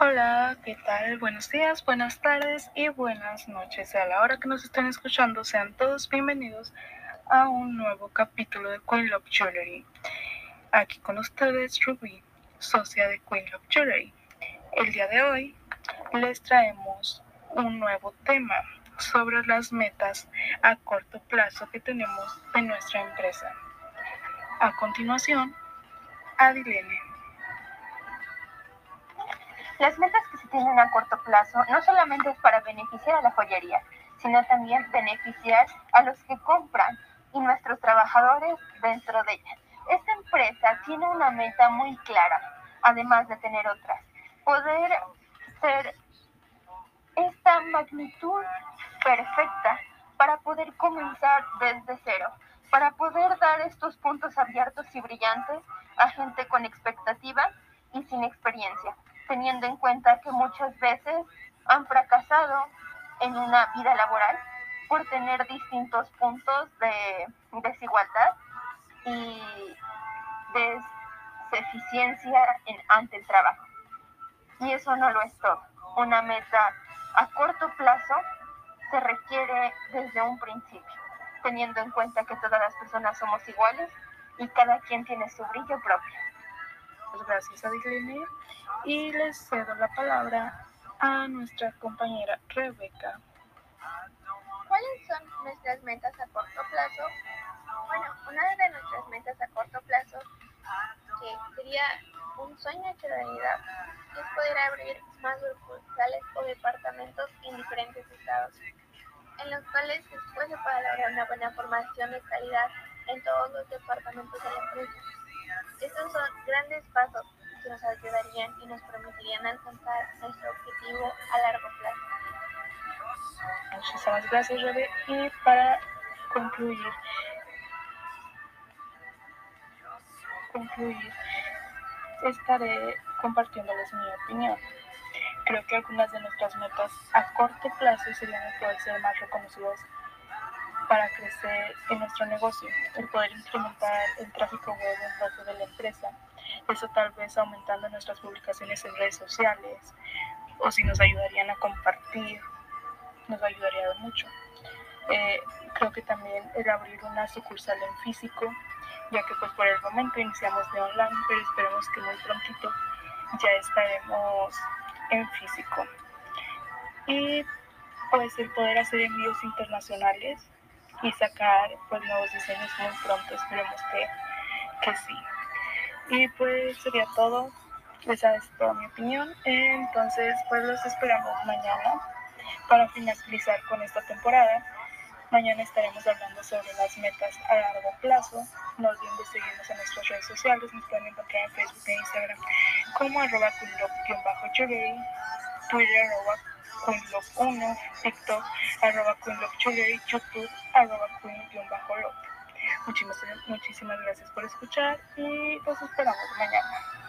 Hola, ¿qué tal? Buenos días, buenas tardes y buenas noches. A la hora que nos estén escuchando, sean todos bienvenidos a un nuevo capítulo de Queen Love Jewelry. Aquí con ustedes Ruby, socia de Queen Love Jewelry. El día de hoy les traemos un nuevo tema sobre las metas a corto plazo que tenemos en nuestra empresa. A continuación, Adilene. Las metas que se tienen a corto plazo no solamente es para beneficiar a la joyería, sino también beneficiar a los que compran y nuestros trabajadores dentro de ella. Esta empresa tiene una meta muy clara, además de tener otras. Poder ser esta magnitud perfecta para poder comenzar desde cero, para poder dar estos puntos abiertos y brillantes a gente con expectativas y sin experiencia teniendo en cuenta que muchas veces han fracasado en una vida laboral por tener distintos puntos de desigualdad y deficiencia en, ante el trabajo. Y eso no lo es todo. Una meta a corto plazo se requiere desde un principio, teniendo en cuenta que todas las personas somos iguales y cada quien tiene su brillo propio. Muchas gracias, Adilene. Y les cedo la palabra a nuestra compañera Rebeca. ¿Cuáles son nuestras metas a corto plazo? Bueno, una de nuestras metas a corto plazo, que sería un sueño hecho realidad, es poder abrir más sucursales o departamentos en diferentes estados, en los cuales se esfuerce para lograr una buena formación de calidad en todos los departamentos de la empresa. Estos son grandes pasos que nos ayudarían y nos permitirían alcanzar nuestro objetivo a largo plazo. Muchísimas gracias, Rebe. Y para concluir, concluir, estaré compartiéndoles mi opinión. Creo que algunas de nuestras metas a corto plazo serían poder ser más reconocidos para crecer en nuestro negocio, el poder incrementar el tráfico web dentro de la empresa. Eso tal vez aumentando nuestras publicaciones en redes sociales o si nos ayudarían a compartir, nos ayudaría mucho. Eh, creo que también el abrir una sucursal en físico, ya que pues por el momento iniciamos de online, pero esperemos que muy prontito ya estaremos en físico. Y pues el poder hacer envíos internacionales y sacar pues nuevos diseños muy pronto, esperemos que, que sí. Y pues sería todo, esa es toda mi opinión, entonces pues los esperamos mañana para finalizar con esta temporada. Mañana estaremos hablando sobre las metas a largo plazo. No olviden de seguirnos en nuestras redes sociales. Nos pueden encontrar en Facebook e Instagram como arroba Twitter arroba queenlove1, TikTok, arroba queenlovejewelry, YouTube, arroba queen-love. Muchísimas, muchísimas gracias por escuchar y los esperamos mañana.